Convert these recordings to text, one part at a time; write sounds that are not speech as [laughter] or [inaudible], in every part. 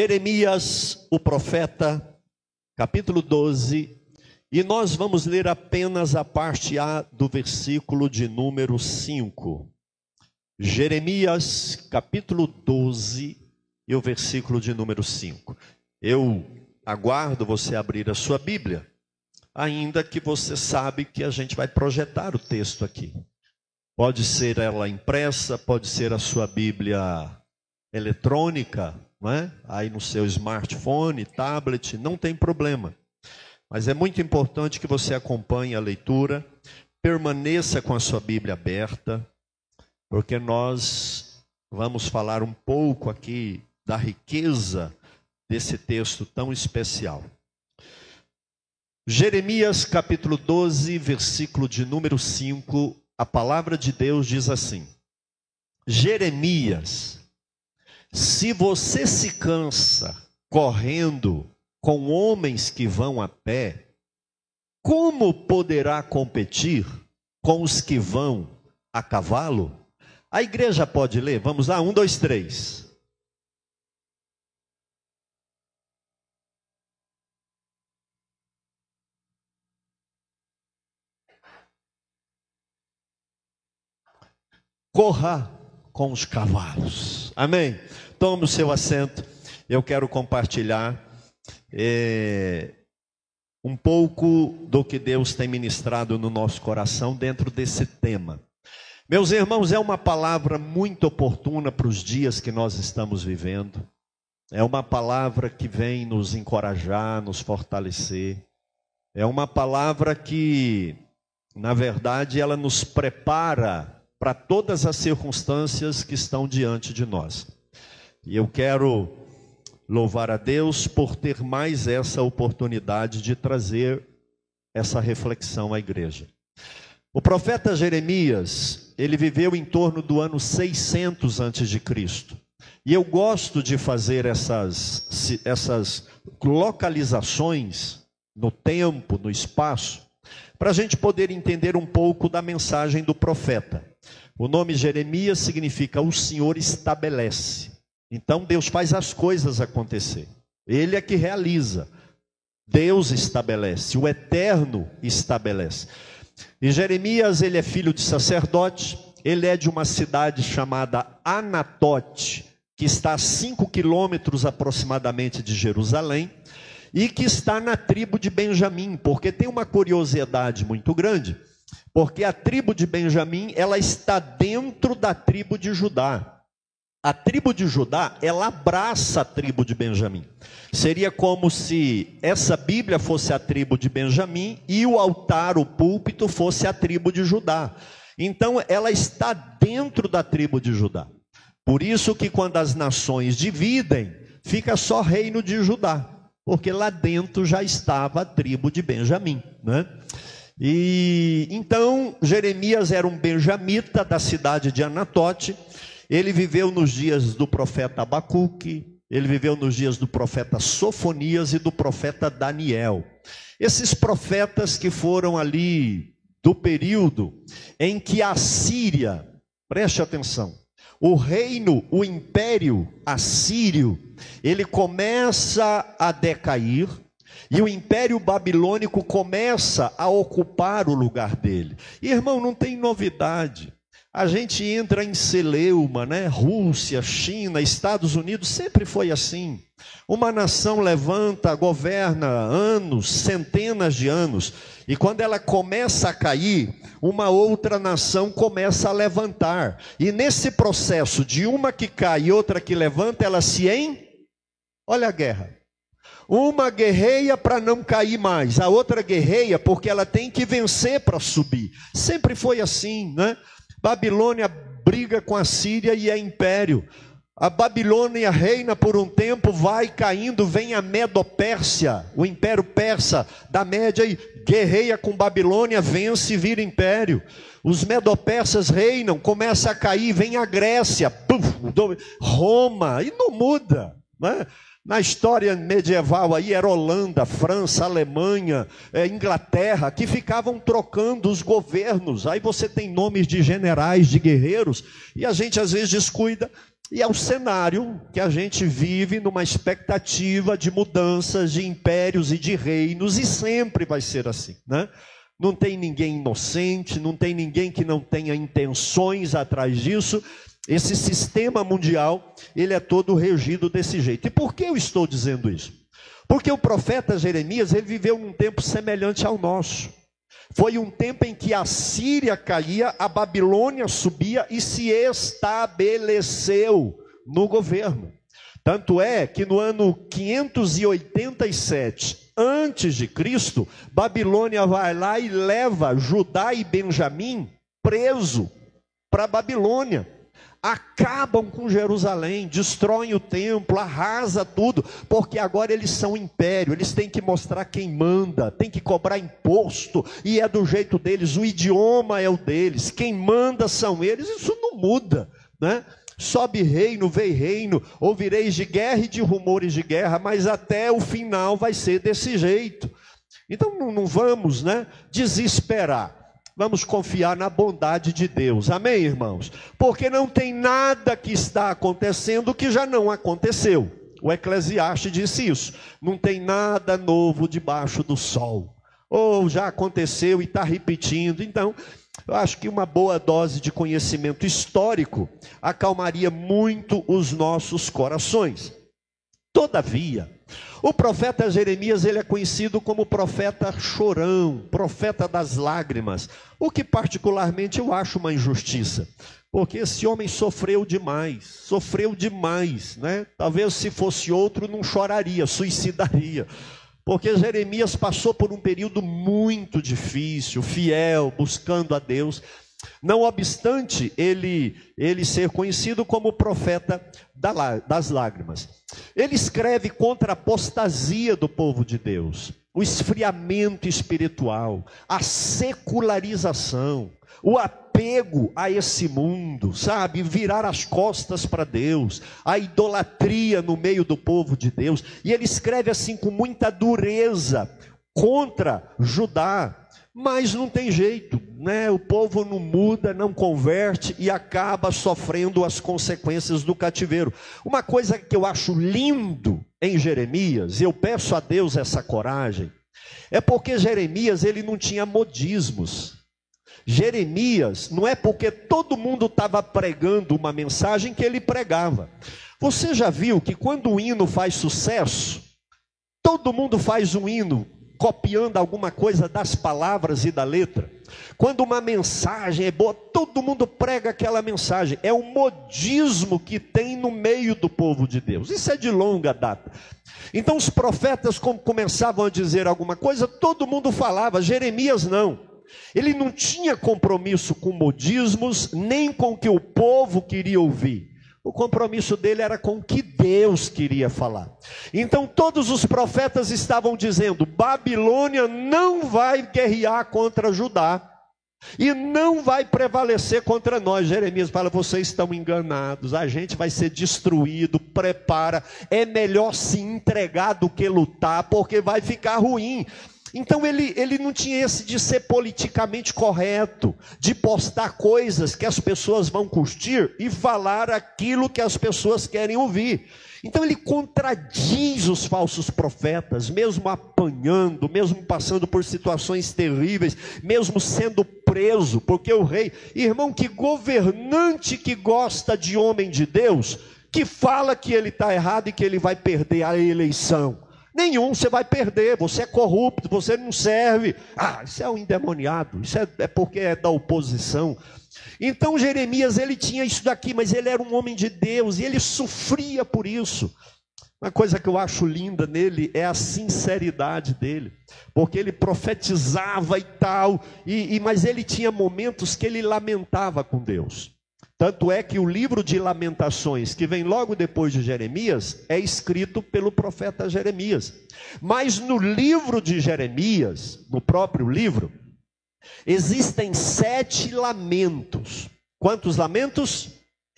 Jeremias, o profeta, capítulo 12, e nós vamos ler apenas a parte A do versículo de número 5. Jeremias, capítulo 12, e o versículo de número 5. Eu aguardo você abrir a sua Bíblia, ainda que você sabe que a gente vai projetar o texto aqui. Pode ser ela impressa, pode ser a sua Bíblia eletrônica, não é? aí no seu smartphone, tablet, não tem problema. Mas é muito importante que você acompanhe a leitura, permaneça com a sua Bíblia aberta, porque nós vamos falar um pouco aqui da riqueza desse texto tão especial. Jeremias capítulo 12, versículo de número 5, a palavra de Deus diz assim: Jeremias, se você se cansa correndo com homens que vão a pé, como poderá competir com os que vão a cavalo? A igreja pode ler? Vamos lá, um, dois, três. corra com os cavalos. Amém? Tome o seu assento. Eu quero compartilhar é, um pouco do que Deus tem ministrado no nosso coração dentro desse tema. Meus irmãos, é uma palavra muito oportuna para os dias que nós estamos vivendo. É uma palavra que vem nos encorajar, nos fortalecer. É uma palavra que, na verdade, ela nos prepara para todas as circunstâncias que estão diante de nós. E eu quero louvar a Deus por ter mais essa oportunidade de trazer essa reflexão à igreja. O profeta Jeremias, ele viveu em torno do ano 600 antes de Cristo. E eu gosto de fazer essas, essas localizações no tempo, no espaço, para a gente poder entender um pouco da mensagem do profeta. O nome Jeremias significa o Senhor estabelece. Então Deus faz as coisas acontecer. Ele é que realiza. Deus estabelece, o eterno estabelece. E Jeremias, ele é filho de sacerdote, ele é de uma cidade chamada Anatote, que está a cinco quilômetros aproximadamente de Jerusalém, e que está na tribo de Benjamim, porque tem uma curiosidade muito grande porque a tribo de Benjamim, ela está dentro da tribo de Judá. A tribo de Judá, ela abraça a tribo de Benjamim. Seria como se essa Bíblia fosse a tribo de Benjamim e o altar, o púlpito, fosse a tribo de Judá. Então, ela está dentro da tribo de Judá. Por isso que quando as nações dividem, fica só reino de Judá, porque lá dentro já estava a tribo de Benjamim, né? E então Jeremias era um benjamita da cidade de Anatote. Ele viveu nos dias do profeta Abacuque, ele viveu nos dias do profeta Sofonias e do profeta Daniel. Esses profetas que foram ali do período em que a Síria, preste atenção, o reino, o império assírio, ele começa a decair, e o Império Babilônico começa a ocupar o lugar dele. E, irmão, não tem novidade. A gente entra em celeuma, né? Rússia, China, Estados Unidos, sempre foi assim. Uma nação levanta, governa anos, centenas de anos, e quando ela começa a cair, uma outra nação começa a levantar. E nesse processo de uma que cai e outra que levanta, ela se em. Olha a guerra. Uma guerreia para não cair mais, a outra guerreia porque ela tem que vencer para subir. Sempre foi assim, né? Babilônia briga com a Síria e é império. A Babilônia reina por um tempo, vai caindo, vem a Medo-Pérsia, o império persa da Média e guerreia com Babilônia, vence e vira império. Os Medo-Persas reinam, começa a cair, vem a Grécia, puf, Roma, e não muda, né? Na história medieval aí era Holanda, França, Alemanha, é, Inglaterra, que ficavam trocando os governos. Aí você tem nomes de generais, de guerreiros, e a gente às vezes descuida E é o cenário que a gente vive numa expectativa de mudanças de impérios e de reinos, e sempre vai ser assim, né? Não tem ninguém inocente, não tem ninguém que não tenha intenções atrás disso. Esse sistema mundial, ele é todo regido desse jeito. E por que eu estou dizendo isso? Porque o profeta Jeremias, ele viveu num tempo semelhante ao nosso. Foi um tempo em que a Síria caía, a Babilônia subia e se estabeleceu no governo. Tanto é que no ano 587 antes de Cristo, Babilônia vai lá e leva Judá e Benjamim preso para Babilônia acabam com Jerusalém, destroem o templo, arrasa tudo, porque agora eles são império, eles têm que mostrar quem manda, tem que cobrar imposto, e é do jeito deles, o idioma é o deles, quem manda são eles, isso não muda, né? Sobe reino, vem reino, ouvireis de guerra e de rumores de guerra, mas até o final vai ser desse jeito. Então não vamos, né, desesperar. Vamos confiar na bondade de Deus. Amém, irmãos? Porque não tem nada que está acontecendo que já não aconteceu. O Eclesiastes disse isso. Não tem nada novo debaixo do sol. Ou já aconteceu e está repetindo. Então, eu acho que uma boa dose de conhecimento histórico acalmaria muito os nossos corações. Todavia, o profeta Jeremias, ele é conhecido como profeta chorão, profeta das lágrimas, o que particularmente eu acho uma injustiça, porque esse homem sofreu demais, sofreu demais, né? Talvez se fosse outro não choraria, suicidaria. Porque Jeremias passou por um período muito difícil, fiel, buscando a Deus. Não obstante ele, ele ser conhecido como profeta das lágrimas. Ele escreve contra a apostasia do povo de Deus, o esfriamento espiritual, a secularização, o apego a esse mundo, sabe? Virar as costas para Deus, a idolatria no meio do povo de Deus. E ele escreve assim com muita dureza contra Judá, mas não tem jeito, né? O povo não muda, não converte e acaba sofrendo as consequências do cativeiro. Uma coisa que eu acho lindo em Jeremias, e eu peço a Deus essa coragem, é porque Jeremias ele não tinha modismos. Jeremias não é porque todo mundo estava pregando uma mensagem que ele pregava. Você já viu que quando o hino faz sucesso, todo mundo faz um hino copiando alguma coisa das palavras e da letra. Quando uma mensagem é boa, todo mundo prega aquela mensagem. É o modismo que tem no meio do povo de Deus. Isso é de longa data. Então os profetas começavam a dizer alguma coisa, todo mundo falava, Jeremias não. Ele não tinha compromisso com modismos, nem com o que o povo queria ouvir. O compromisso dele era com o que Deus queria falar. Então todos os profetas estavam dizendo: Babilônia não vai guerrear contra Judá. E não vai prevalecer contra nós. Jeremias fala: vocês estão enganados, a gente vai ser destruído. Prepara, é melhor se entregar do que lutar, porque vai ficar ruim. Então ele, ele não tinha esse de ser politicamente correto, de postar coisas que as pessoas vão curtir e falar aquilo que as pessoas querem ouvir. Então ele contradiz os falsos profetas, mesmo apanhando, mesmo passando por situações terríveis, mesmo sendo preso, porque o rei, irmão, que governante que gosta de homem de Deus, que fala que ele está errado e que ele vai perder a eleição. Nenhum, você vai perder, você é corrupto, você não serve. Ah, isso é um endemoniado, isso é, é porque é da oposição. Então Jeremias, ele tinha isso daqui, mas ele era um homem de Deus e ele sofria por isso. Uma coisa que eu acho linda nele é a sinceridade dele, porque ele profetizava e tal, e, e mas ele tinha momentos que ele lamentava com Deus. Tanto é que o livro de Lamentações, que vem logo depois de Jeremias, é escrito pelo profeta Jeremias. Mas no livro de Jeremias, no próprio livro, existem sete lamentos. Quantos lamentos?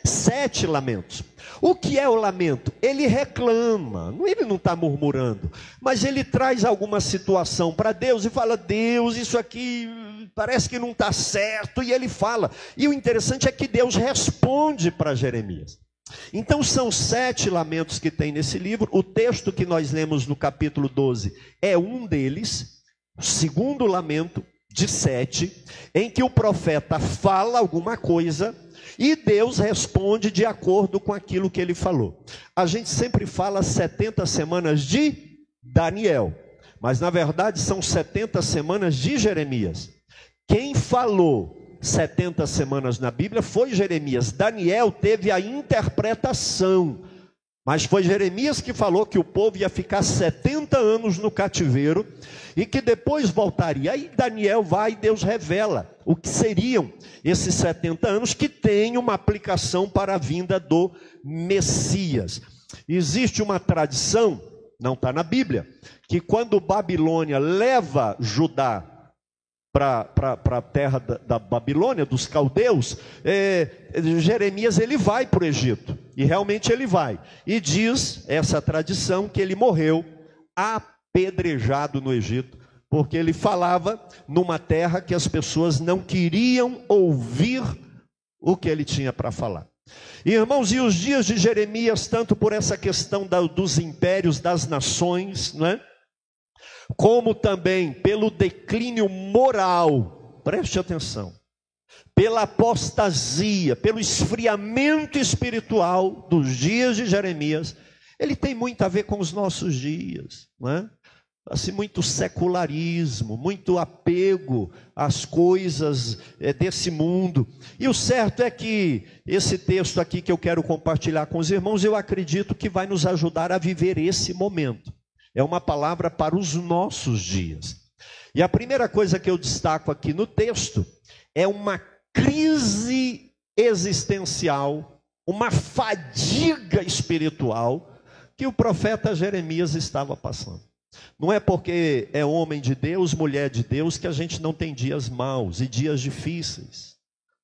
Sete lamentos. O que é o lamento? Ele reclama, ele não está murmurando, mas ele traz alguma situação para Deus e fala: Deus, isso aqui parece que não está certo, e ele fala. E o interessante é que Deus responde para Jeremias. Então são sete lamentos que tem nesse livro. O texto que nós lemos no capítulo 12 é um deles, o segundo lamento de sete, em que o profeta fala alguma coisa e Deus responde de acordo com aquilo que ele falou. A gente sempre fala 70 semanas de Daniel, mas na verdade são 70 semanas de Jeremias. Quem falou 70 semanas na Bíblia foi Jeremias. Daniel teve a interpretação, mas foi Jeremias que falou que o povo ia ficar 70 anos no cativeiro e que depois voltaria. Aí Daniel vai e Deus revela o que seriam esses 70 anos que tem uma aplicação para a vinda do Messias. Existe uma tradição, não está na Bíblia, que quando Babilônia leva Judá para a terra da, da, Babilônia, dos caldeus, é, Jeremias ele vai para o Egito, e realmente ele vai, e diz essa tradição que ele morreu apedrejado no Egito, porque ele falava numa terra que as pessoas não queriam ouvir o que ele tinha para falar. Irmãos, e os dias de Jeremias, tanto por essa questão da, dos impérios, das nações, não é? como também pelo declínio moral, preste atenção, pela apostasia, pelo esfriamento espiritual dos dias de Jeremias, ele tem muito a ver com os nossos dias, não é? Assim, muito secularismo, muito apego às coisas é, desse mundo. E o certo é que esse texto aqui que eu quero compartilhar com os irmãos, eu acredito que vai nos ajudar a viver esse momento é uma palavra para os nossos dias. E a primeira coisa que eu destaco aqui no texto é uma crise existencial, uma fadiga espiritual que o profeta Jeremias estava passando. Não é porque é homem de Deus, mulher de Deus, que a gente não tem dias maus e dias difíceis.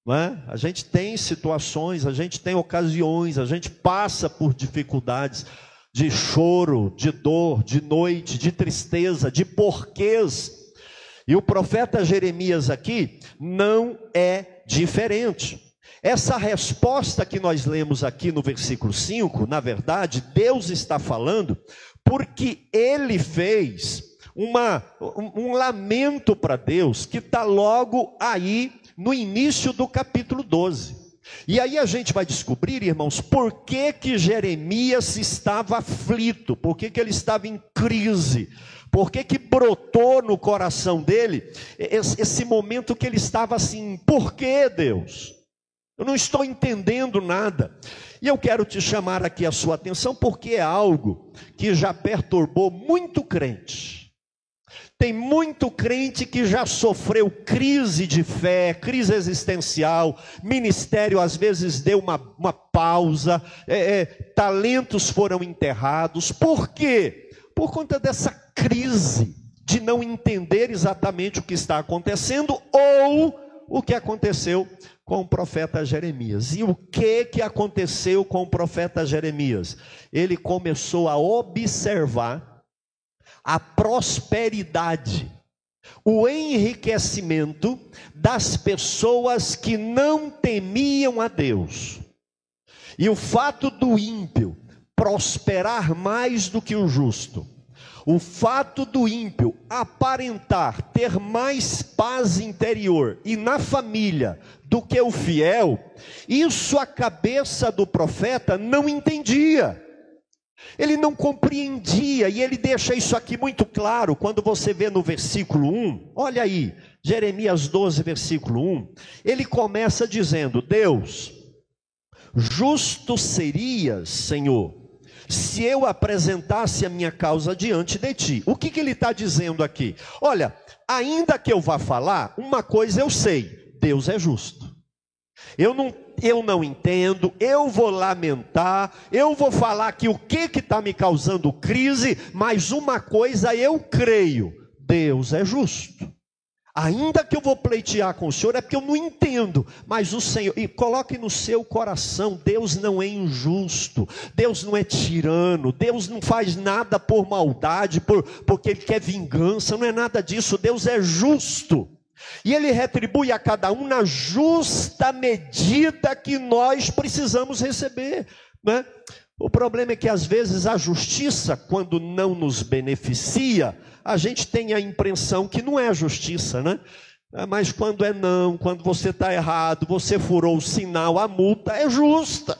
Não é? A gente tem situações, a gente tem ocasiões, a gente passa por dificuldades de choro, de dor, de noite, de tristeza, de porquês. E o profeta Jeremias aqui não é diferente. Essa resposta que nós lemos aqui no versículo 5, na verdade, Deus está falando porque ele fez uma, um, um lamento para Deus que está logo aí no início do capítulo 12. E aí a gente vai descobrir, irmãos, por que que Jeremias estava aflito, por que que ele estava em crise, por que brotou no coração dele esse, esse momento que ele estava assim, por que Deus? Eu não estou entendendo nada. E eu quero te chamar aqui a sua atenção porque é algo que já perturbou muito crente. Tem muito crente que já sofreu crise de fé, crise existencial, ministério às vezes deu uma, uma pausa, é, é, talentos foram enterrados. Por quê? Por conta dessa crise de não entender exatamente o que está acontecendo ou o que aconteceu com o profeta Jeremias. E o que que aconteceu com o profeta Jeremias? Ele começou a observar a prosperidade, o enriquecimento das pessoas que não temiam a Deus. E o fato do ímpio prosperar mais do que o justo, o fato do ímpio aparentar ter mais paz interior e na família do que o fiel, isso a cabeça do profeta não entendia. Ele não compreendia, e ele deixa isso aqui muito claro quando você vê no versículo 1. Olha aí, Jeremias 12, versículo 1. Ele começa dizendo: Deus, justo serias, Senhor, se eu apresentasse a minha causa diante de ti. O que, que ele está dizendo aqui? Olha, ainda que eu vá falar, uma coisa eu sei: Deus é justo. Eu não, eu não entendo, eu vou lamentar, eu vou falar que o que está me causando crise, mas uma coisa eu creio: Deus é justo. Ainda que eu vou pleitear com o Senhor, é porque eu não entendo, mas o Senhor, e coloque no seu coração: Deus não é injusto, Deus não é tirano, Deus não faz nada por maldade, por, porque Ele quer vingança, não é nada disso, Deus é justo. E ele retribui a cada um na justa medida que nós precisamos receber. Né? O problema é que às vezes a justiça, quando não nos beneficia, a gente tem a impressão que não é justiça, né? É, mas quando é não, quando você está errado, você furou o sinal, a multa é justa.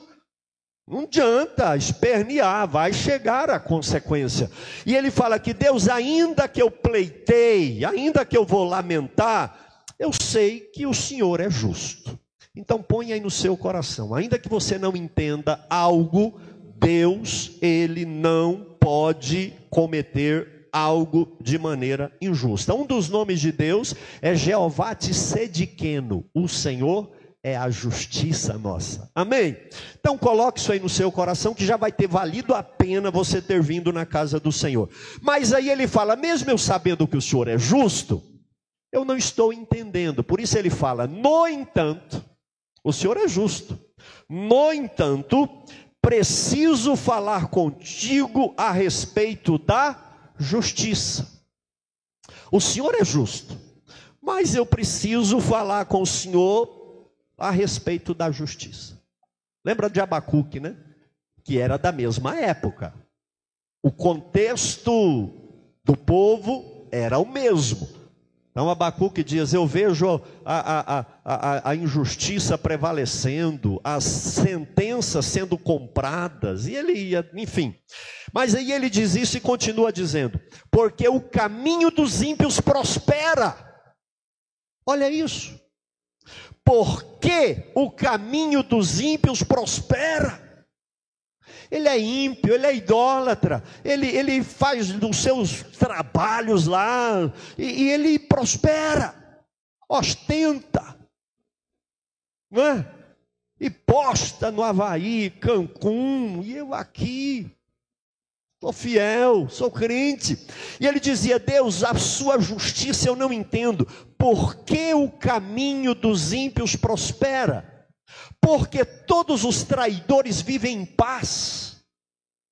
Não adianta espernear, vai chegar a consequência. E ele fala que Deus, ainda que eu pleitei, ainda que eu vou lamentar, eu sei que o Senhor é justo. Então ponha aí no seu coração, ainda que você não entenda algo, Deus, ele não pode cometer algo de maneira injusta. Um dos nomes de Deus é Jeová Tsediqueno, o Senhor é a justiça nossa. Amém? Então coloque isso aí no seu coração que já vai ter valido a pena você ter vindo na casa do Senhor. Mas aí ele fala, mesmo eu sabendo que o Senhor é justo, eu não estou entendendo. Por isso ele fala, no entanto, o Senhor é justo. No entanto, preciso falar contigo a respeito da justiça. O Senhor é justo, mas eu preciso falar com o Senhor a respeito da justiça. Lembra de Abacuque, né? Que era da mesma época. O contexto do povo era o mesmo. Então Abacuque diz: Eu vejo a, a, a, a, injustiça prevalecendo, as sentenças sendo compradas, e ele ia, enfim. Mas aí ele diz isso e continua dizendo: Porque o caminho dos ímpios prospera. Olha isso. Porque o caminho dos ímpios prospera. Ele é ímpio, ele é idólatra, ele, ele faz os seus trabalhos lá e, e ele prospera, ostenta, não é? E posta no Havaí, Cancún, e eu aqui, sou fiel, sou crente. E ele dizia: Deus, a sua justiça eu não entendo, por que o caminho dos ímpios prospera? Porque todos os traidores vivem em paz.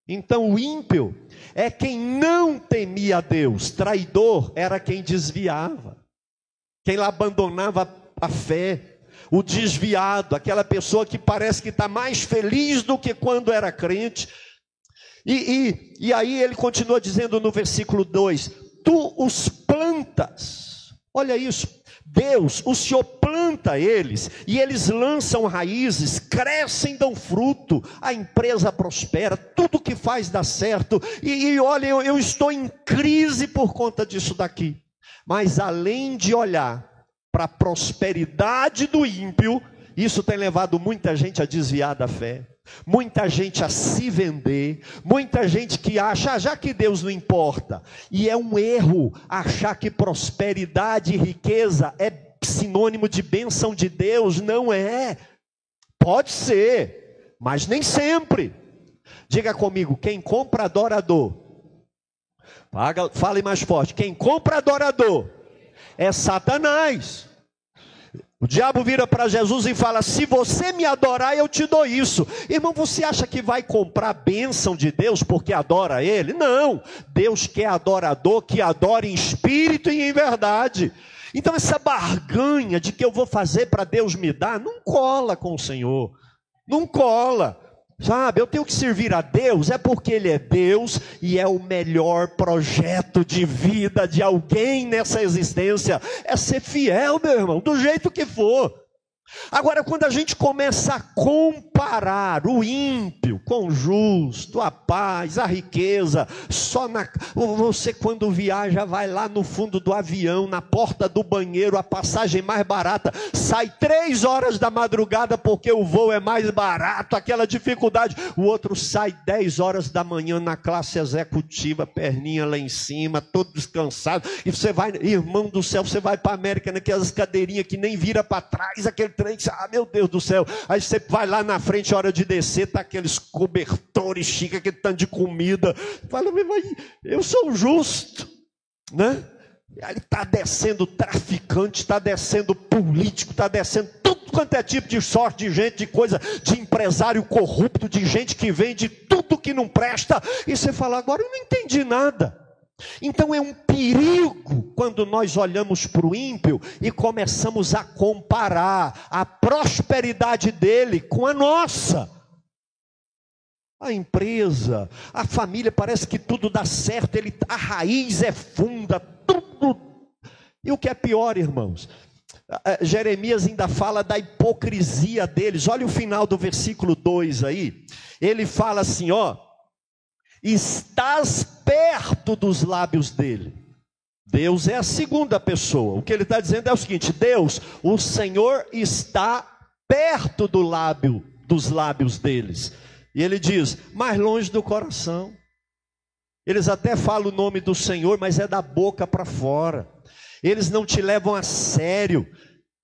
Então o ímpio é quem não temia a Deus, traidor era quem desviava, quem abandonava a fé, o desviado, aquela pessoa que parece que está mais feliz do que quando era crente. E, e, e aí ele continua dizendo no versículo 2: Tu os plantas, olha isso, Deus, o Senhor planta eles e eles lançam raízes, crescem, dão fruto, a empresa prospera, tudo que faz dá certo. E, e olha, eu, eu estou em crise por conta disso daqui. Mas além de olhar para a prosperidade do ímpio, isso tem levado muita gente a desviar da fé. Muita gente a se vender, muita gente que acha, ah, já que Deus não importa, e é um erro achar que prosperidade e riqueza é sinônimo de bênção de Deus, não é. Pode ser, mas nem sempre. Diga comigo, quem compra adorador, fale mais forte, quem compra adorador é Satanás. O diabo vira para Jesus e fala: Se você me adorar, eu te dou isso. Irmão, você acha que vai comprar a bênção de Deus porque adora Ele? Não. Deus quer adorador que adore em espírito e em verdade. Então, essa barganha de que eu vou fazer para Deus me dar, não cola com o Senhor. Não cola. Sabe, eu tenho que servir a Deus, é porque Ele é Deus e é o melhor projeto de vida de alguém nessa existência. É ser fiel, meu irmão, do jeito que for. Agora, quando a gente começa a comparar o ímpio com o justo, a paz, a riqueza, só na. Você, quando viaja, vai lá no fundo do avião, na porta do banheiro, a passagem mais barata, sai três horas da madrugada porque o voo é mais barato, aquela dificuldade. O outro sai dez horas da manhã na classe executiva, perninha lá em cima, todo descansado. E você vai, irmão do céu, você vai para a América naquelas cadeirinhas que nem vira para trás, aquele trem, ah, meu Deus do céu. Aí você vai lá na frente, hora de descer, tá aqueles cobertores chiques, aquele tanto de comida. Fala, eu sou justo, né? Aí está descendo traficante, está descendo político, está descendo tudo quanto é tipo de sorte de gente, de coisa, de empresário corrupto, de gente que vende tudo que não presta. E você fala, agora eu não entendi nada. Então é um perigo quando nós olhamos para o ímpio e começamos a comparar a prosperidade dele com a nossa. a empresa, a família, parece que tudo dá certo, ele, a raiz é funda, tudo. E o que é pior, irmãos? Jeremias ainda fala da hipocrisia deles. Olha o final do versículo 2 aí. Ele fala assim: ó, estás perto dos lábios dele. Deus é a segunda pessoa. O que ele está dizendo é o seguinte: Deus, o Senhor está perto do lábio, dos lábios deles. E ele diz: mais longe do coração. Eles até falam o nome do Senhor, mas é da boca para fora. Eles não te levam a sério.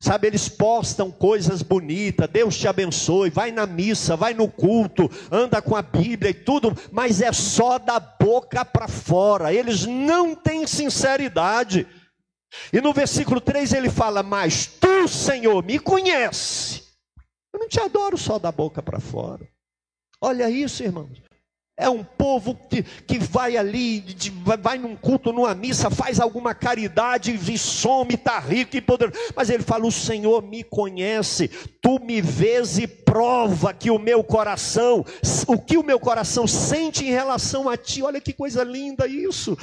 Sabe, eles postam coisas bonitas, Deus te abençoe, vai na missa, vai no culto, anda com a Bíblia e tudo, mas é só da boca para fora, eles não têm sinceridade. E no versículo 3 ele fala: Mas tu, Senhor, me conhece. Eu não te adoro só da boca para fora. Olha isso, irmãos. É um povo que, que vai ali, de, vai num culto, numa missa, faz alguma caridade e some, está rico e poderoso. Mas ele fala: O Senhor me conhece, tu me vês e prova que o meu coração, o que o meu coração sente em relação a ti. Olha que coisa linda isso.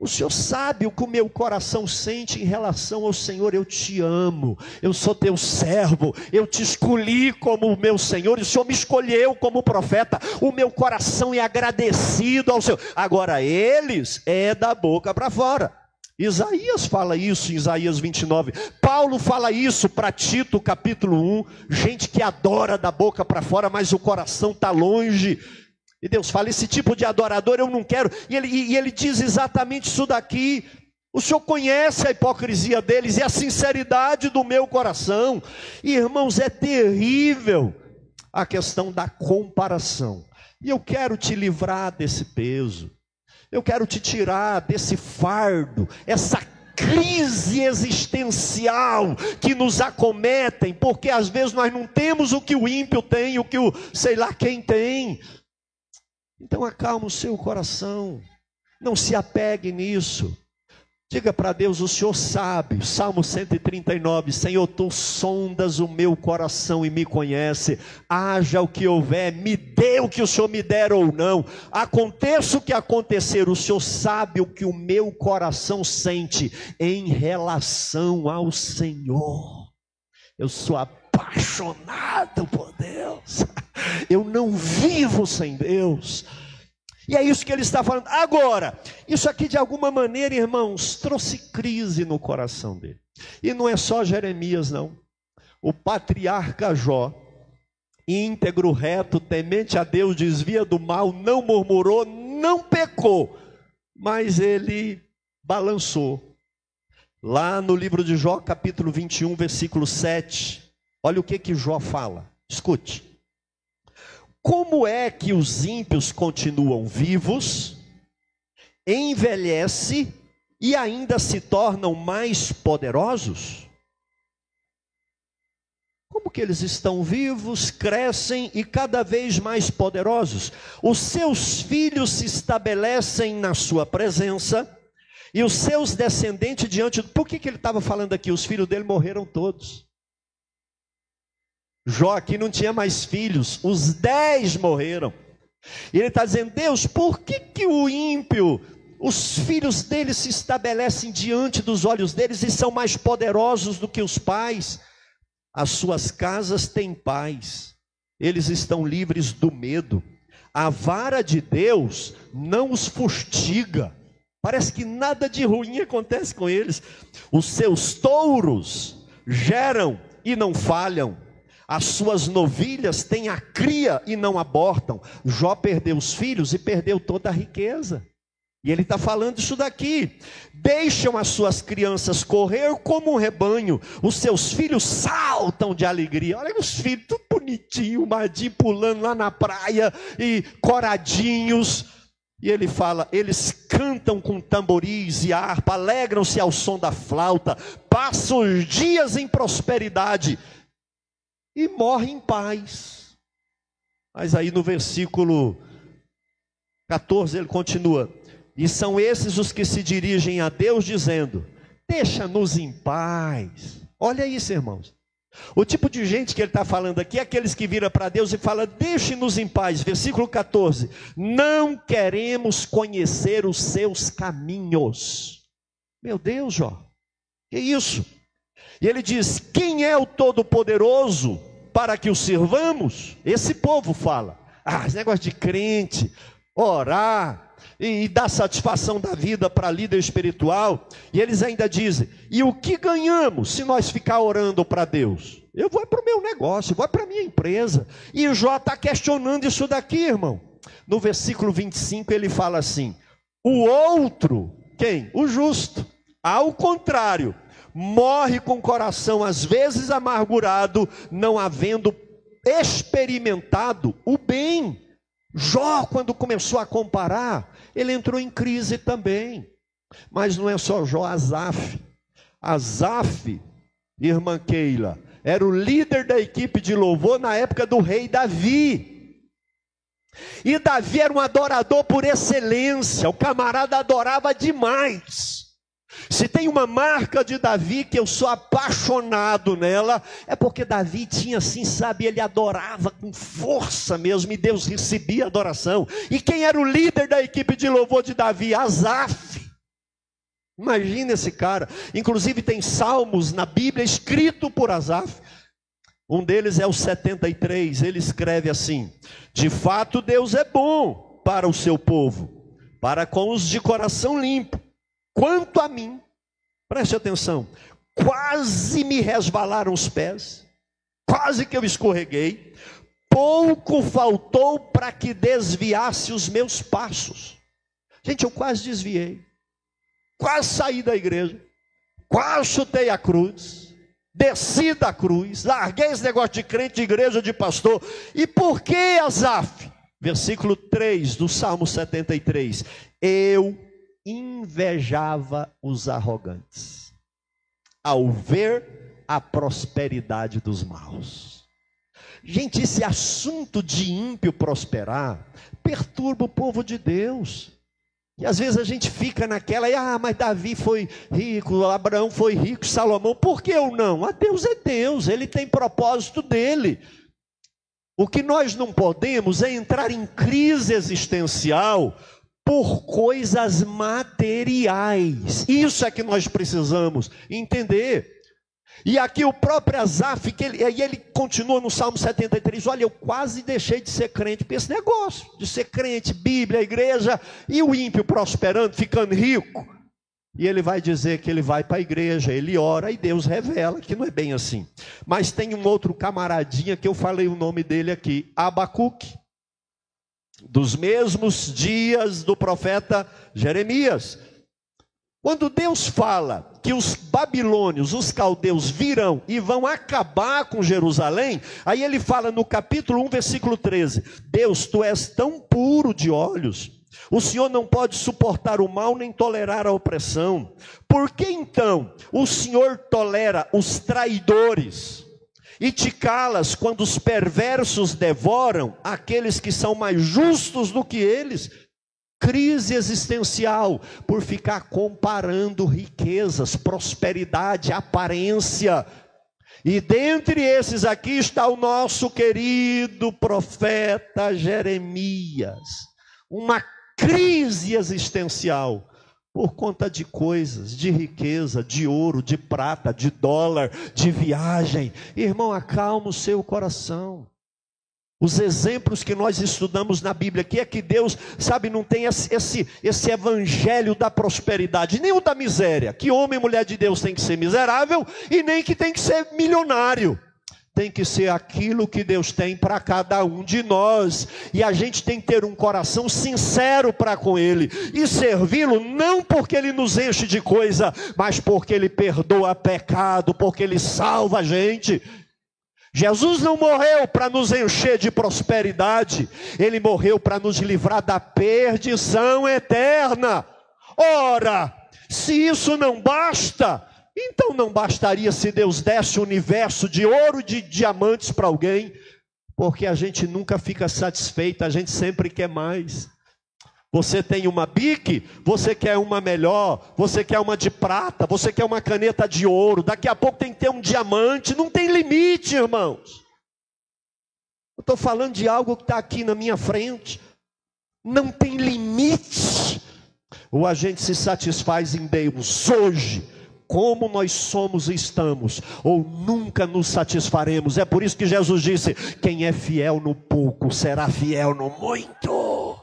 O Senhor sabe o que o meu coração sente em relação ao Senhor. Eu te amo, eu sou teu servo, eu te escolhi como o meu Senhor, e o Senhor me escolheu como profeta. O meu coração é agradecido ao Senhor. Agora, eles é da boca para fora. Isaías fala isso em Isaías 29. Paulo fala isso para Tito, capítulo 1. Gente que adora da boca para fora, mas o coração está longe. E Deus fala: esse tipo de adorador eu não quero. E ele, e ele diz exatamente isso daqui. O Senhor conhece a hipocrisia deles e a sinceridade do meu coração. Irmãos, é terrível a questão da comparação. E eu quero te livrar desse peso. Eu quero te tirar desse fardo, essa crise existencial que nos acometem, porque às vezes nós não temos o que o ímpio tem, o que o sei lá quem tem. Então acalma o seu coração, não se apegue nisso. Diga para Deus, o Senhor sabe, Salmo 139, Senhor, tu sondas o meu coração e me conhece, haja o que houver, me dê o que o Senhor me der ou não, aconteça o que acontecer, o Senhor sabe o que o meu coração sente em relação ao Senhor. Eu sou apaixonado por Deus. [laughs] Eu não vivo sem Deus. E é isso que ele está falando. Agora, isso aqui de alguma maneira, irmãos, trouxe crise no coração dele. E não é só Jeremias, não. O patriarca Jó, íntegro, reto, temente a Deus, desvia do mal, não murmurou, não pecou, mas ele balançou. Lá no livro de Jó, capítulo 21, versículo 7, olha o que que Jó fala. Escute. Como é que os ímpios continuam vivos, envelhece e ainda se tornam mais poderosos? Como que eles estão vivos, crescem e cada vez mais poderosos? Os seus filhos se estabelecem na sua presença e os seus descendentes diante do. Por que, que ele estava falando aqui? Os filhos dele morreram todos. Jó aqui não tinha mais filhos, os dez morreram. E ele está dizendo: Deus, por que, que o ímpio, os filhos dele se estabelecem diante dos olhos deles e são mais poderosos do que os pais? As suas casas têm paz, eles estão livres do medo. A vara de Deus não os fustiga. Parece que nada de ruim acontece com eles. Os seus touros geram e não falham as suas novilhas têm a cria e não abortam. Jó perdeu os filhos e perdeu toda a riqueza. E ele está falando isso daqui. Deixam as suas crianças correr como um rebanho, os seus filhos saltam de alegria. Olha os filhos, tudo bonitinho, Madinho pulando lá na praia e coradinhos. E ele fala: eles cantam com tamboris e harpa, alegram-se ao som da flauta, passam os dias em prosperidade e morre em paz. Mas aí no versículo 14 ele continua: E são esses os que se dirigem a Deus dizendo: Deixa-nos em paz. Olha isso, irmãos. O tipo de gente que ele está falando aqui é aqueles que viram para Deus e falam: Deixe-nos em paz. Versículo 14: Não queremos conhecer os seus caminhos. Meu Deus, Jó, que isso? E ele diz: Quem é o Todo-Poderoso para que o sirvamos? Esse povo fala. Ah, esse negócio de crente, orar e, e dar satisfação da vida para líder espiritual. E eles ainda dizem: e o que ganhamos se nós ficar orando para Deus? Eu vou para o meu negócio, vou para a minha empresa. E o Jó está questionando isso daqui, irmão. No versículo 25 ele fala assim: o outro, quem? O justo. Ao contrário, morre com o coração às vezes amargurado, não havendo experimentado o bem. Jó, quando começou a comparar, ele entrou em crise também. Mas não é só Jó, Azaf. Azaf, irmã Keila, era o líder da equipe de louvor na época do rei Davi. E Davi era um adorador por excelência, o camarada adorava demais. Se tem uma marca de Davi que eu sou apaixonado nela, é porque Davi tinha assim, sabe, ele adorava com força mesmo, e Deus recebia adoração. E quem era o líder da equipe de louvor de Davi? Asaf. Imagina esse cara. Inclusive tem salmos na Bíblia escrito por Asaf. Um deles é o 73. Ele escreve assim: De fato, Deus é bom para o seu povo, para com os de coração limpo Quanto a mim, preste atenção, quase me resvalaram os pés, quase que eu escorreguei, pouco faltou para que desviasse os meus passos. Gente, eu quase desviei, quase saí da igreja, quase chutei a cruz, desci da cruz, larguei esse negócio de crente, de igreja, de pastor. E por que, Azaf? Versículo 3 do Salmo 73. Eu invejava os arrogantes, ao ver a prosperidade dos maus. Gente, esse assunto de ímpio prosperar perturba o povo de Deus. E às vezes a gente fica naquela, e, ah, mas Davi foi rico, Abraão foi rico, Salomão, por que eu não? A ah, Deus é Deus, ele tem propósito dele. O que nós não podemos é entrar em crise existencial por coisas materiais. Isso é que nós precisamos entender. E aqui o próprio Azaf, que ele, e ele continua no Salmo 73, olha, eu quase deixei de ser crente para esse negócio, de ser crente, Bíblia, igreja, e o ímpio prosperando, ficando rico. E ele vai dizer que ele vai para a igreja, ele ora e Deus revela que não é bem assim. Mas tem um outro camaradinha que eu falei o nome dele aqui, Abacuque dos mesmos dias do profeta Jeremias. Quando Deus fala que os babilônios, os caldeus virão e vão acabar com Jerusalém, aí ele fala no capítulo 1, versículo 13: Deus, tu és tão puro de olhos, o Senhor não pode suportar o mal nem tolerar a opressão. Por que então o Senhor tolera os traidores? E te calas quando os perversos devoram aqueles que são mais justos do que eles. Crise existencial por ficar comparando riquezas, prosperidade, aparência. E dentre esses aqui está o nosso querido profeta Jeremias. Uma crise existencial por conta de coisas, de riqueza, de ouro, de prata, de dólar, de viagem. Irmão, acalma o seu coração. Os exemplos que nós estudamos na Bíblia aqui é que Deus, sabe, não tem esse, esse, esse evangelho da prosperidade, nem o da miséria. Que homem e mulher de Deus tem que ser miserável e nem que tem que ser milionário tem que ser aquilo que Deus tem para cada um de nós, e a gente tem que ter um coração sincero para com Ele, e servi-lo não porque Ele nos enche de coisa, mas porque Ele perdoa pecado, porque Ele salva a gente. Jesus não morreu para nos encher de prosperidade, Ele morreu para nos livrar da perdição eterna. Ora, se isso não basta, então não bastaria se Deus desse o universo de ouro e de diamantes para alguém, porque a gente nunca fica satisfeito, a gente sempre quer mais. Você tem uma bique, você quer uma melhor, você quer uma de prata, você quer uma caneta de ouro, daqui a pouco tem que ter um diamante, não tem limite, irmãos. Eu estou falando de algo que está aqui na minha frente, não tem limite. Ou a gente se satisfaz em Deus hoje, como nós somos e estamos, ou nunca nos satisfaremos. É por isso que Jesus disse: quem é fiel no pouco será fiel no muito.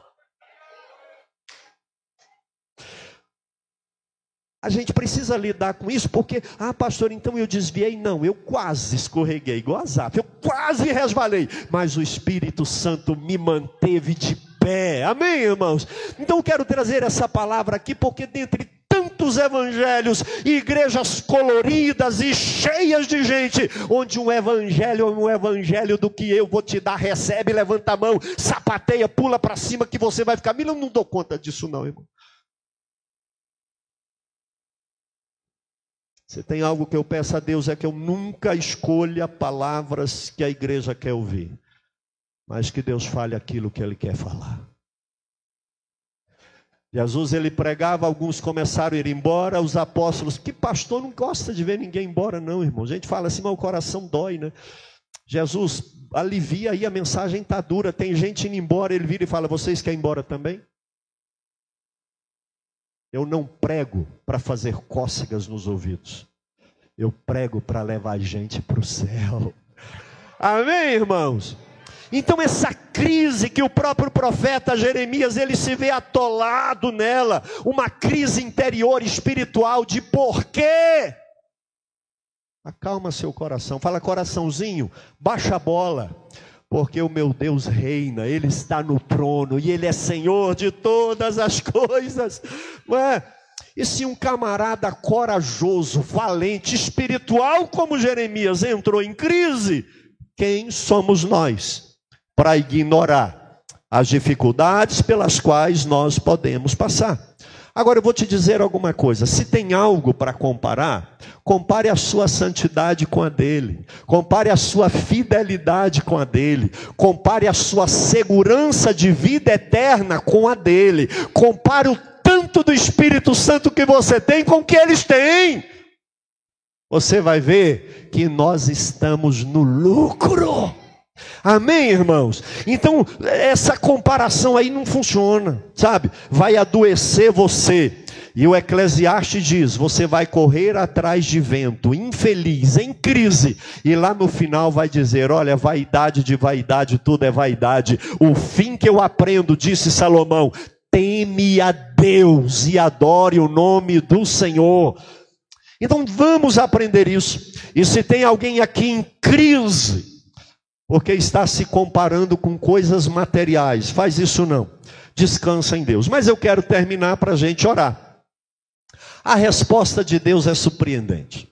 A gente precisa lidar com isso, porque, ah, pastor, então eu desviei. Não, eu quase escorreguei, igual a eu quase resvalei, mas o Espírito Santo me manteve de pé. Amém, irmãos? Então eu quero trazer essa palavra aqui, porque dentre tantos evangelhos, igrejas coloridas e cheias de gente, onde um evangelho é um evangelho do que eu vou te dar, recebe, levanta a mão, sapateia, pula para cima que você vai ficar. Eu não dou conta disso, não, irmão. Se tem algo que eu peço a Deus é que eu nunca escolha palavras que a igreja quer ouvir, mas que Deus fale aquilo que Ele quer falar. Jesus ele pregava, alguns começaram a ir embora, os apóstolos, que pastor não gosta de ver ninguém embora, não, irmão. A gente fala assim, mas o coração dói, né? Jesus alivia aí, a mensagem está dura, tem gente indo embora, ele vira e fala: Vocês querem ir embora também? Eu não prego para fazer cócegas nos ouvidos. Eu prego para levar gente para o céu. Amém, irmãos? Então essa crise que o próprio profeta Jeremias ele se vê atolado nela, uma crise interior espiritual de porquê? Acalma seu coração, fala coraçãozinho, baixa a bola porque o meu Deus reina, Ele está no trono e Ele é Senhor de todas as [laughs] coisas. Não é? E se um camarada corajoso, valente, espiritual como Jeremias entrou em crise, quem somos nós para ignorar as dificuldades pelas quais nós podemos passar? Agora eu vou te dizer alguma coisa: se tem algo para comparar, compare a sua santidade com a dele, compare a sua fidelidade com a dele, compare a sua segurança de vida eterna com a dele, compare o tanto do Espírito Santo que você tem com o que eles têm. Você vai ver que nós estamos no lucro. Amém, irmãos? Então, essa comparação aí não funciona, sabe? Vai adoecer você. E o Eclesiastes diz: você vai correr atrás de vento, infeliz, em crise, e lá no final vai dizer: olha, vaidade de vaidade, tudo é vaidade. O fim que eu aprendo, disse Salomão: teme a Deus e adore o nome do Senhor. Então vamos aprender isso. E se tem alguém aqui em crise, porque está se comparando com coisas materiais. Faz isso não. Descansa em Deus. Mas eu quero terminar para a gente orar. A resposta de Deus é surpreendente.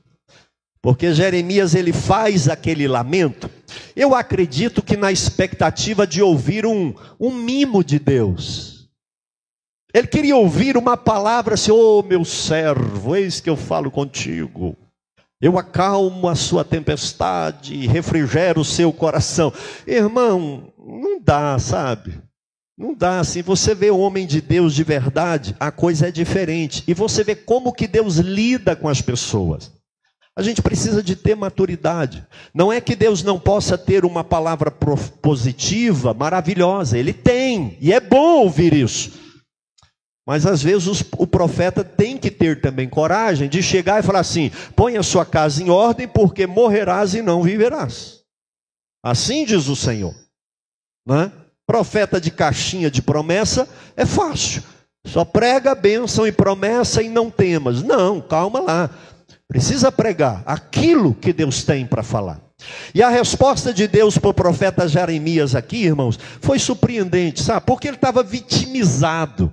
Porque Jeremias ele faz aquele lamento. Eu acredito que na expectativa de ouvir um, um mimo de Deus. Ele queria ouvir uma palavra assim: oh, meu servo, eis que eu falo contigo. Eu acalmo a sua tempestade, refrigero o seu coração. Irmão, não dá, sabe? Não dá assim. Você vê o homem de Deus de verdade, a coisa é diferente. E você vê como que Deus lida com as pessoas. A gente precisa de ter maturidade. Não é que Deus não possa ter uma palavra positiva, maravilhosa. Ele tem, e é bom ouvir isso. Mas às vezes os, o profeta tem que ter também coragem de chegar e falar assim: põe a sua casa em ordem, porque morrerás e não viverás. Assim diz o Senhor. Né? Profeta de caixinha de promessa é fácil. Só prega bênção e promessa e não temas. Não, calma lá. Precisa pregar aquilo que Deus tem para falar. E a resposta de Deus para o profeta Jeremias aqui, irmãos, foi surpreendente, sabe? Porque ele estava vitimizado.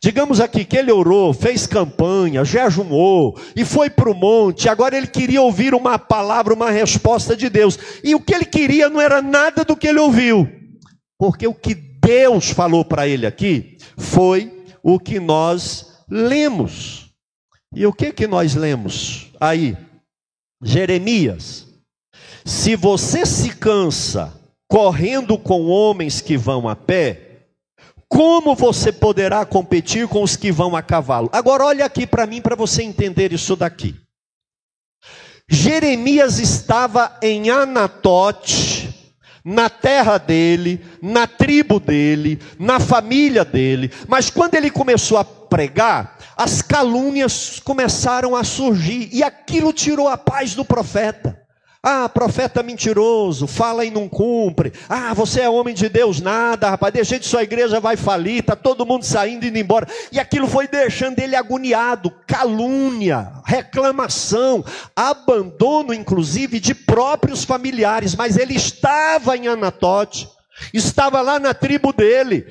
Digamos aqui que ele orou, fez campanha, jejumou e foi para o monte. Agora ele queria ouvir uma palavra, uma resposta de Deus. E o que ele queria não era nada do que ele ouviu, porque o que Deus falou para ele aqui foi o que nós lemos. E o que que nós lemos aí? Jeremias se você se cansa correndo com homens que vão a pé, como você poderá competir com os que vão a cavalo? Agora olha aqui para mim para você entender isso daqui. Jeremias estava em Anatote, na terra dele, na tribo dele, na família dele, mas quando ele começou a pregar, as calúnias começaram a surgir e aquilo tirou a paz do profeta. Ah, profeta mentiroso, fala e não cumpre. Ah, você é homem de Deus, nada, rapaz. De jeito sua igreja vai falir, está todo mundo saindo e indo embora. E aquilo foi deixando ele agoniado, calúnia, reclamação, abandono, inclusive, de próprios familiares. Mas ele estava em Anatote, estava lá na tribo dele,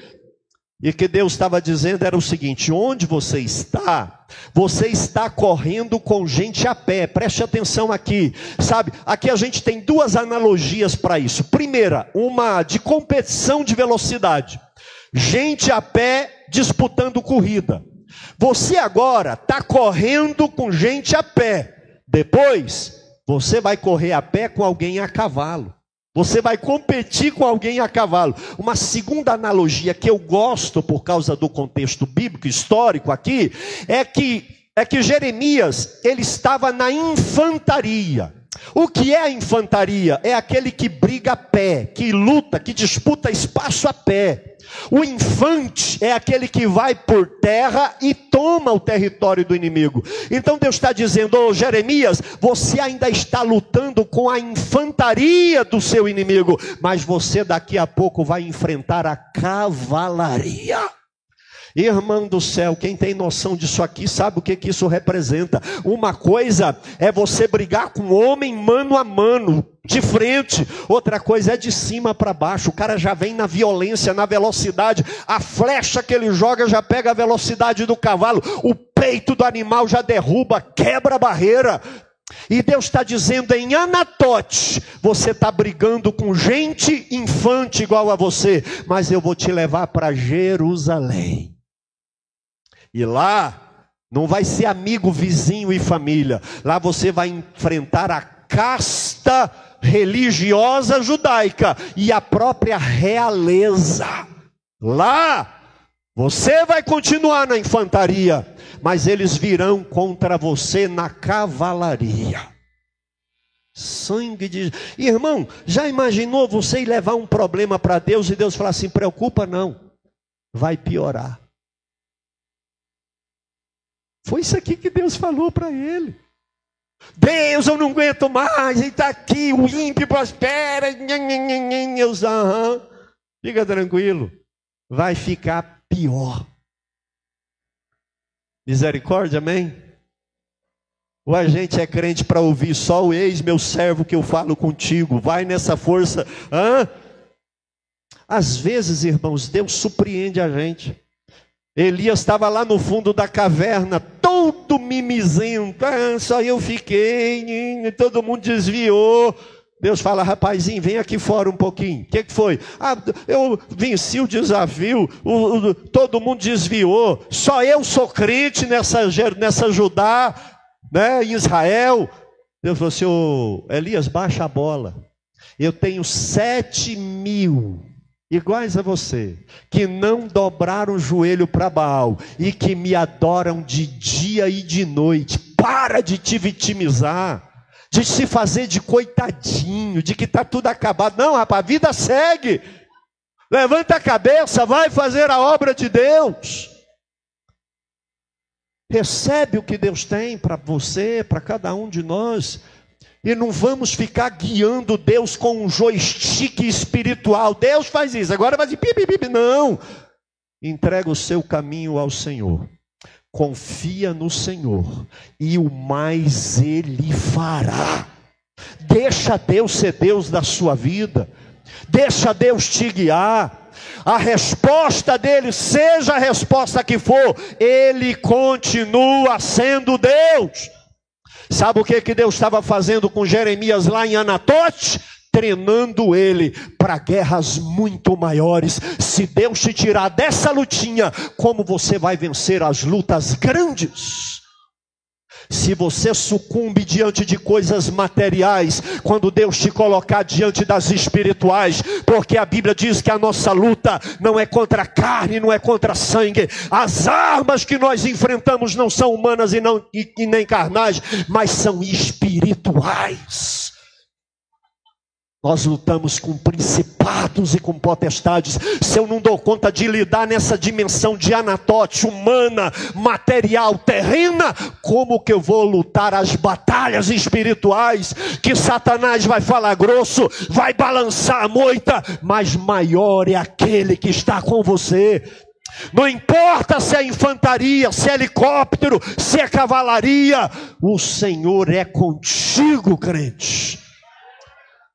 e que Deus estava dizendo era o seguinte: onde você está, você está correndo com gente a pé. Preste atenção aqui, sabe? Aqui a gente tem duas analogias para isso. Primeira, uma de competição de velocidade. Gente a pé disputando corrida. Você agora está correndo com gente a pé. Depois, você vai correr a pé com alguém a cavalo. Você vai competir com alguém a cavalo. Uma segunda analogia que eu gosto por causa do contexto bíblico histórico aqui é que é que Jeremias ele estava na infantaria. O que é a infantaria? É aquele que briga a pé, que luta, que disputa espaço a pé. O infante é aquele que vai por terra e toma o território do inimigo. Então Deus está dizendo, oh, Jeremias, você ainda está lutando com a infantaria do seu inimigo, mas você daqui a pouco vai enfrentar a cavalaria. Irmão do céu, quem tem noção disso aqui sabe o que, que isso representa. Uma coisa é você brigar com um homem mano a mano, de frente, outra coisa é de cima para baixo. O cara já vem na violência, na velocidade, a flecha que ele joga já pega a velocidade do cavalo, o peito do animal já derruba, quebra a barreira. E Deus está dizendo em Anatote: você está brigando com gente infante igual a você, mas eu vou te levar para Jerusalém. E lá não vai ser amigo, vizinho e família. Lá você vai enfrentar a casta religiosa judaica e a própria realeza. Lá você vai continuar na infantaria, mas eles virão contra você na cavalaria. Sangue de. Irmão, já imaginou você levar um problema para Deus e Deus falar assim: preocupa não, vai piorar. Foi isso aqui que Deus falou para ele. Deus, eu não aguento mais, ele está aqui, o ímpio prospera. Deus, aham. Fica tranquilo, vai ficar pior. Misericórdia, amém? Ou a gente é crente para ouvir só o ex, meu servo, que eu falo contigo, vai nessa força. Hã? Às vezes, irmãos, Deus surpreende a gente. Elias estava lá no fundo da caverna, todo mimizento, ah, só eu fiquei, todo mundo desviou. Deus fala, rapazinho, vem aqui fora um pouquinho. O que, que, foi? Ah, eu venci o desafio, o, o, todo mundo desviou, só eu sou crente nessa, nessa Judá, né, em Israel. Deus falou assim, oh, Elias, baixa a bola. Eu tenho sete mil iguais a você, que não dobraram o joelho para Baal e que me adoram de dia e de noite. Para de te vitimizar, de se fazer de coitadinho, de que está tudo acabado. Não, rapaz, a vida segue. Levanta a cabeça, vai fazer a obra de Deus. Recebe o que Deus tem para você, para cada um de nós. E não vamos ficar guiando Deus com um joystick espiritual. Deus faz isso, agora vai dizer, pipi, pipi. não. Entrega o seu caminho ao Senhor. Confia no Senhor e o mais Ele fará. Deixa Deus ser Deus da sua vida. Deixa Deus te guiar. A resposta dele, seja a resposta que for, ele continua sendo Deus. Sabe o que, que Deus estava fazendo com Jeremias lá em Anatote? Treinando ele para guerras muito maiores. Se Deus te tirar dessa lutinha, como você vai vencer as lutas grandes? Se você sucumbe diante de coisas materiais, quando Deus te colocar diante das espirituais, porque a Bíblia diz que a nossa luta não é contra carne, não é contra sangue. As armas que nós enfrentamos não são humanas e, não, e, e nem carnais, mas são espirituais. Nós lutamos com principados e com potestades. Se eu não dou conta de lidar nessa dimensão de anatote, humana, material, terrena, como que eu vou lutar as batalhas espirituais? Que Satanás vai falar grosso, vai balançar a moita, mas maior é aquele que está com você. Não importa se é infantaria, se é helicóptero, se é cavalaria, o Senhor é contigo, crente.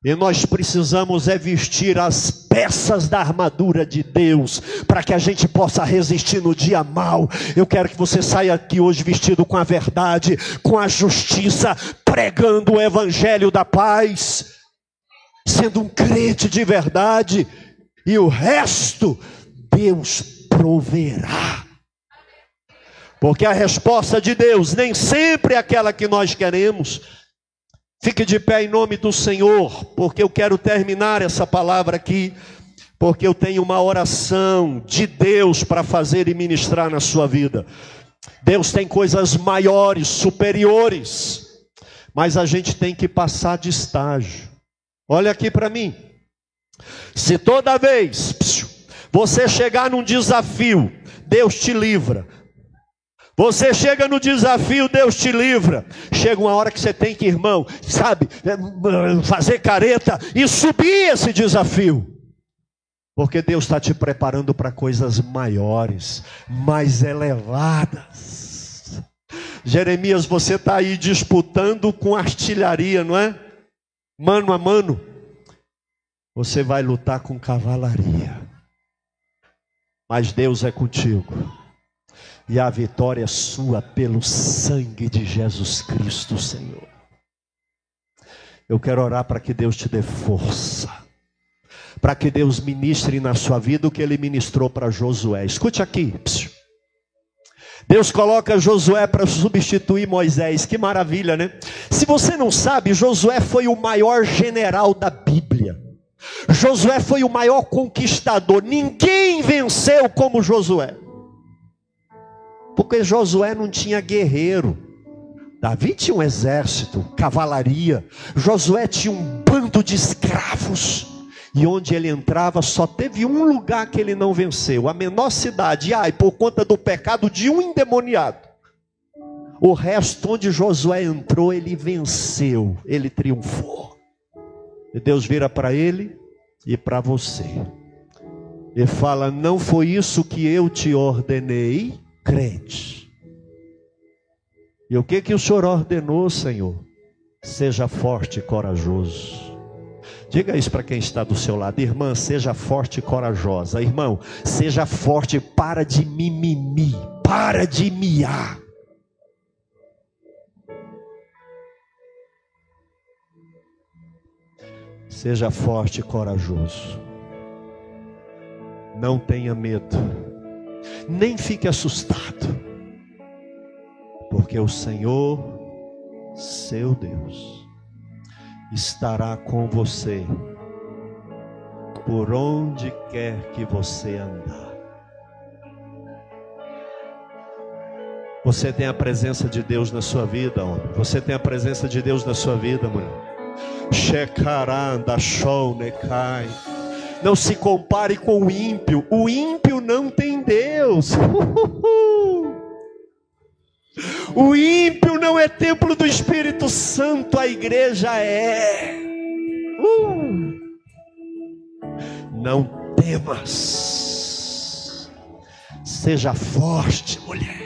E nós precisamos é vestir as peças da armadura de Deus, para que a gente possa resistir no dia mal. Eu quero que você saia aqui hoje vestido com a verdade, com a justiça, pregando o evangelho da paz, sendo um crente de verdade, e o resto Deus proverá. Porque a resposta de Deus nem sempre é aquela que nós queremos. Fique de pé em nome do Senhor, porque eu quero terminar essa palavra aqui, porque eu tenho uma oração de Deus para fazer e ministrar na sua vida. Deus tem coisas maiores, superiores, mas a gente tem que passar de estágio. Olha aqui para mim. Se toda vez você chegar num desafio, Deus te livra. Você chega no desafio, Deus te livra. Chega uma hora que você tem que, irmão, sabe, é, fazer careta e subir esse desafio. Porque Deus está te preparando para coisas maiores, mais elevadas. Jeremias, você está aí disputando com artilharia, não é? Mano a mano. Você vai lutar com cavalaria. Mas Deus é contigo e a vitória é sua pelo sangue de Jesus Cristo, Senhor. Eu quero orar para que Deus te dê força, para que Deus ministre na sua vida o que ele ministrou para Josué. Escute aqui. Deus coloca Josué para substituir Moisés, que maravilha, né? Se você não sabe, Josué foi o maior general da Bíblia. Josué foi o maior conquistador. Ninguém venceu como Josué. Porque Josué não tinha guerreiro. Davi tinha um exército, cavalaria. Josué tinha um bando de escravos. E onde ele entrava, só teve um lugar que ele não venceu: a menor cidade. Ai, por conta do pecado de um endemoniado. O resto, onde Josué entrou, ele venceu, ele triunfou. E Deus vira para ele e para você. E fala: Não foi isso que eu te ordenei? Crente. E o que que o Senhor ordenou, Senhor? Seja forte e corajoso. Diga isso para quem está do seu lado, irmã, seja forte e corajosa. Irmão, seja forte, para de mimimi, para de miar. Seja forte e corajoso. Não tenha medo nem fique assustado, porque o Senhor, seu Deus, estará com você por onde quer que você andar. Você tem a presença de Deus na sua vida, homem. Você tem a presença de Deus na sua vida, mulher. Shekaranda show necai. Não se compare com o ímpio. O ímpio não tem Deus. [laughs] O ímpio não é templo do Espírito Santo, a igreja é. Uh. Não temas. Seja forte, mulher.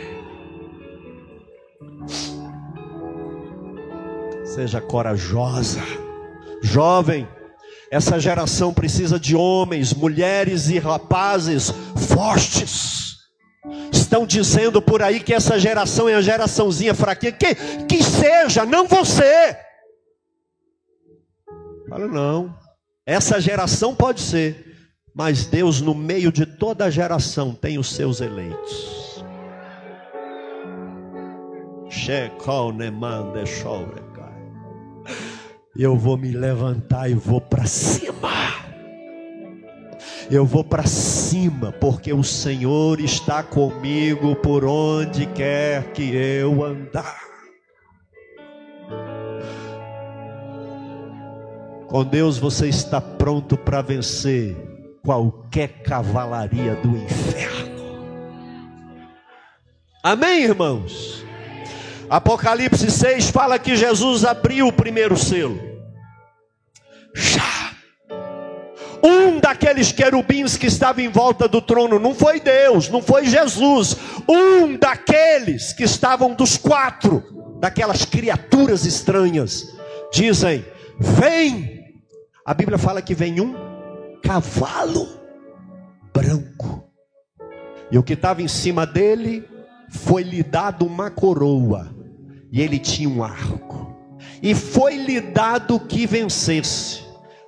Seja corajosa. Jovem. Essa geração precisa de homens, mulheres e rapazes fortes. Estão dizendo por aí que essa geração é a geraçãozinha fraquinha. Que, que seja, não você. Fala, não. Essa geração pode ser, mas Deus, no meio de toda a geração, tem os seus eleitos. Eu vou me levantar e vou para cima. Eu vou para cima, porque o Senhor está comigo por onde quer que eu andar. Com Deus você está pronto para vencer qualquer cavalaria do inferno. Amém, irmãos? Apocalipse 6 fala que Jesus abriu o primeiro selo. Já. Um daqueles querubins que estava em volta do trono não foi Deus, não foi Jesus. Um daqueles que estavam dos quatro, daquelas criaturas estranhas, dizem: Vem. A Bíblia fala que vem um cavalo branco. E o que estava em cima dele foi-lhe dado uma coroa, e ele tinha um arco, e foi-lhe dado que vencesse.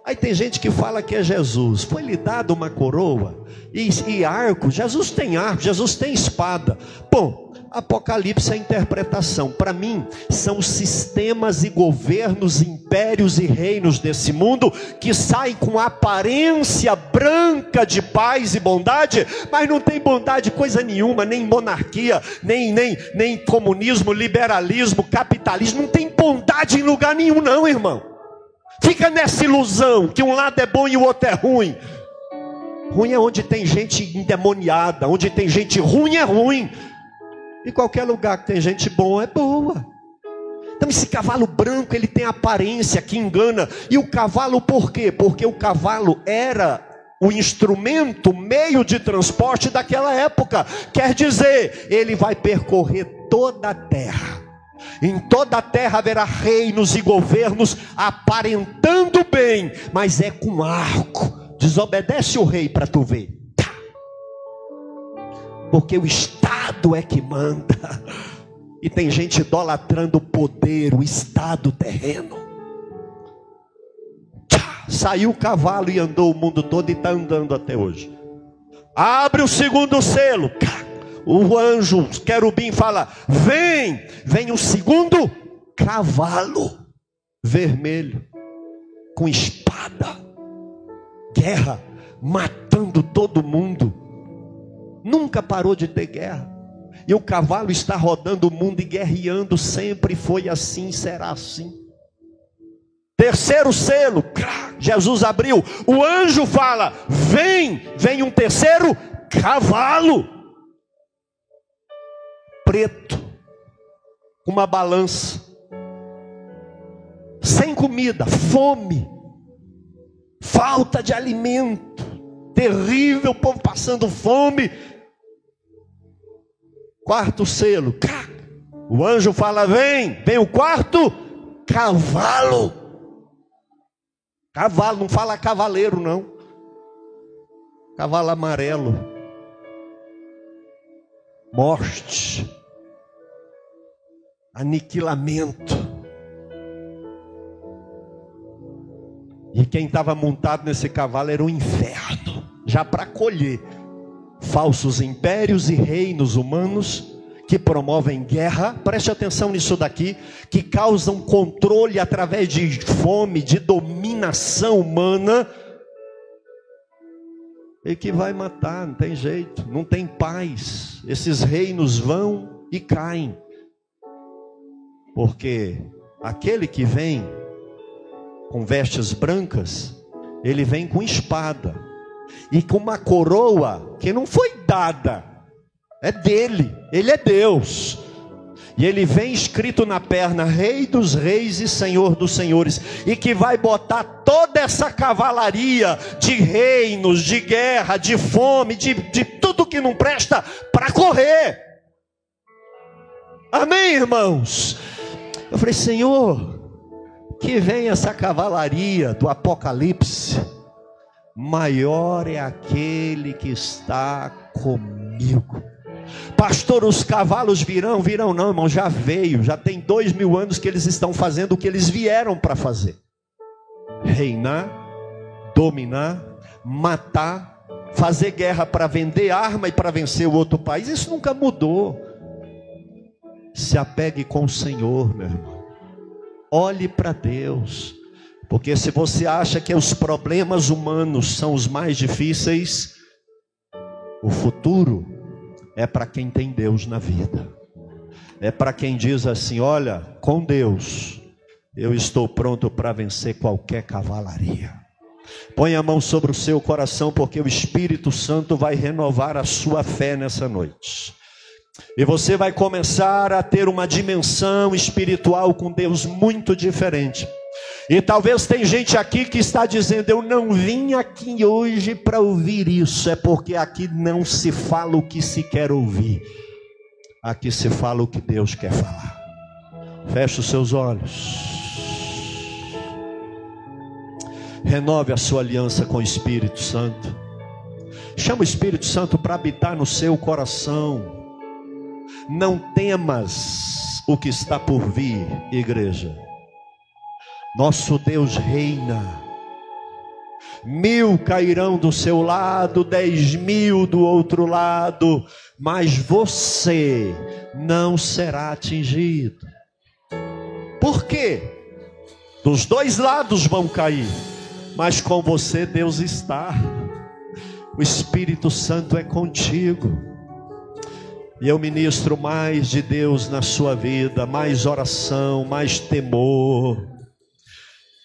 Aí tem gente que fala que é Jesus, foi-lhe dado uma coroa e, e arco. Jesus tem arco, Jesus tem espada. Bom, Apocalipse é interpretação. Para mim, são sistemas e governos, impérios e reinos desse mundo que saem com aparência branca de paz e bondade, mas não tem bondade coisa nenhuma, nem monarquia, nem, nem, nem comunismo, liberalismo, capitalismo, não tem bondade em lugar nenhum, não, irmão. Fica nessa ilusão que um lado é bom e o outro é ruim. Ruim é onde tem gente endemoniada, onde tem gente ruim é ruim. E qualquer lugar que tem gente boa é boa. Então esse cavalo branco, ele tem aparência que engana. E o cavalo por quê? Porque o cavalo era o instrumento, meio de transporte daquela época. Quer dizer, ele vai percorrer toda a terra. Em toda a terra haverá reinos e governos aparentando bem, mas é com arco. Desobedece o rei para tu ver porque o Estado é que manda. E tem gente idolatrando o poder, o Estado terreno. Saiu o cavalo e andou o mundo todo e está andando até hoje. Abre o segundo selo. O anjo, o querubim fala: Vem, vem o segundo cavalo vermelho, com espada, guerra, matando todo mundo nunca parou de ter guerra. E o cavalo está rodando o mundo e guerreando sempre, foi assim, será assim. Terceiro selo, Jesus abriu. O anjo fala: Vem, vem um terceiro cavalo, preto, uma balança, sem comida, fome, falta de alimento, terrível, o povo passando fome, Quarto selo. O anjo fala: vem, vem o quarto cavalo. Cavalo, não fala cavaleiro, não. Cavalo amarelo. Morte. Aniquilamento. E quem estava montado nesse cavalo era o inferno, já para colher falsos impérios e reinos humanos que promovem guerra, preste atenção nisso daqui, que causam controle através de fome, de dominação humana, e que vai matar, não tem jeito, não tem paz. Esses reinos vão e caem, porque aquele que vem com vestes brancas, ele vem com espada e com uma coroa que não foi dada, é dele, ele é Deus. E ele vem escrito na perna: Rei dos Reis e Senhor dos Senhores, e que vai botar toda essa cavalaria de reinos, de guerra, de fome, de, de tudo que não presta, para correr. Amém, irmãos? Eu falei, Senhor, que vem essa cavalaria do Apocalipse maior é aquele que está comigo. Pastor, os cavalos virão, virão não, irmão, já veio, já tem dois mil anos que eles estão fazendo o que eles vieram para fazer: reinar, dominar, matar, fazer guerra para vender arma e para vencer o outro país. Isso nunca mudou. Se apegue com o Senhor, meu irmão. Olhe para Deus. Porque se você acha que os problemas humanos são os mais difíceis, o futuro é para quem tem Deus na vida. É para quem diz assim: olha, com Deus, eu estou pronto para vencer qualquer cavalaria. Põe a mão sobre o seu coração, porque o Espírito Santo vai renovar a sua fé nessa noite. E você vai começar a ter uma dimensão espiritual com Deus muito diferente. E talvez tem gente aqui que está dizendo: Eu não vim aqui hoje para ouvir isso, é porque aqui não se fala o que se quer ouvir, aqui se fala o que Deus quer falar. Feche os seus olhos. Renove a sua aliança com o Espírito Santo. Chama o Espírito Santo para habitar no seu coração. Não temas o que está por vir, igreja. Nosso Deus reina. Mil cairão do seu lado, dez mil do outro lado, mas você não será atingido. Por quê? Dos dois lados vão cair mas com você Deus está. O Espírito Santo é contigo. E eu ministro mais de Deus na sua vida, mais oração, mais temor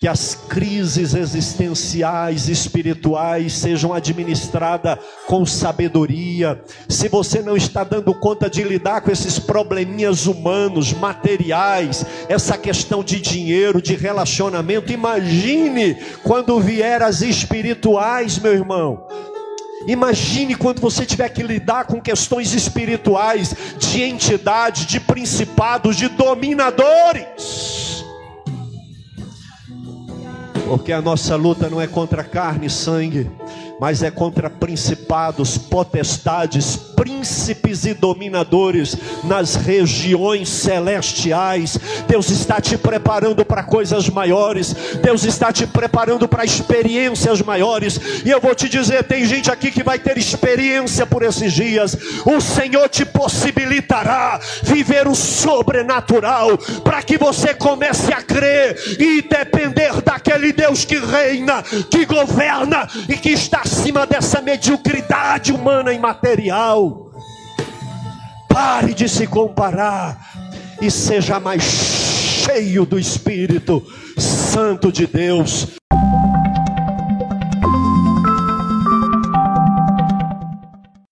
que as crises existenciais, espirituais sejam administradas com sabedoria. Se você não está dando conta de lidar com esses probleminhas humanos, materiais, essa questão de dinheiro, de relacionamento, imagine quando vier as espirituais, meu irmão. Imagine quando você tiver que lidar com questões espirituais, de entidade, de principados, de dominadores porque a nossa luta não é contra carne e sangue, mas é contra principados, potestades, príncipes e dominadores nas regiões celestiais. Deus está te preparando para coisas maiores, Deus está te preparando para experiências maiores. E eu vou te dizer: tem gente aqui que vai ter experiência por esses dias. O Senhor te possibilitará viver o sobrenatural para que você comece a crer e depender daquele Deus que reina, que governa e que está acima dessa mediocridade humana e material. Pare de se comparar e seja mais cheio do Espírito Santo de Deus.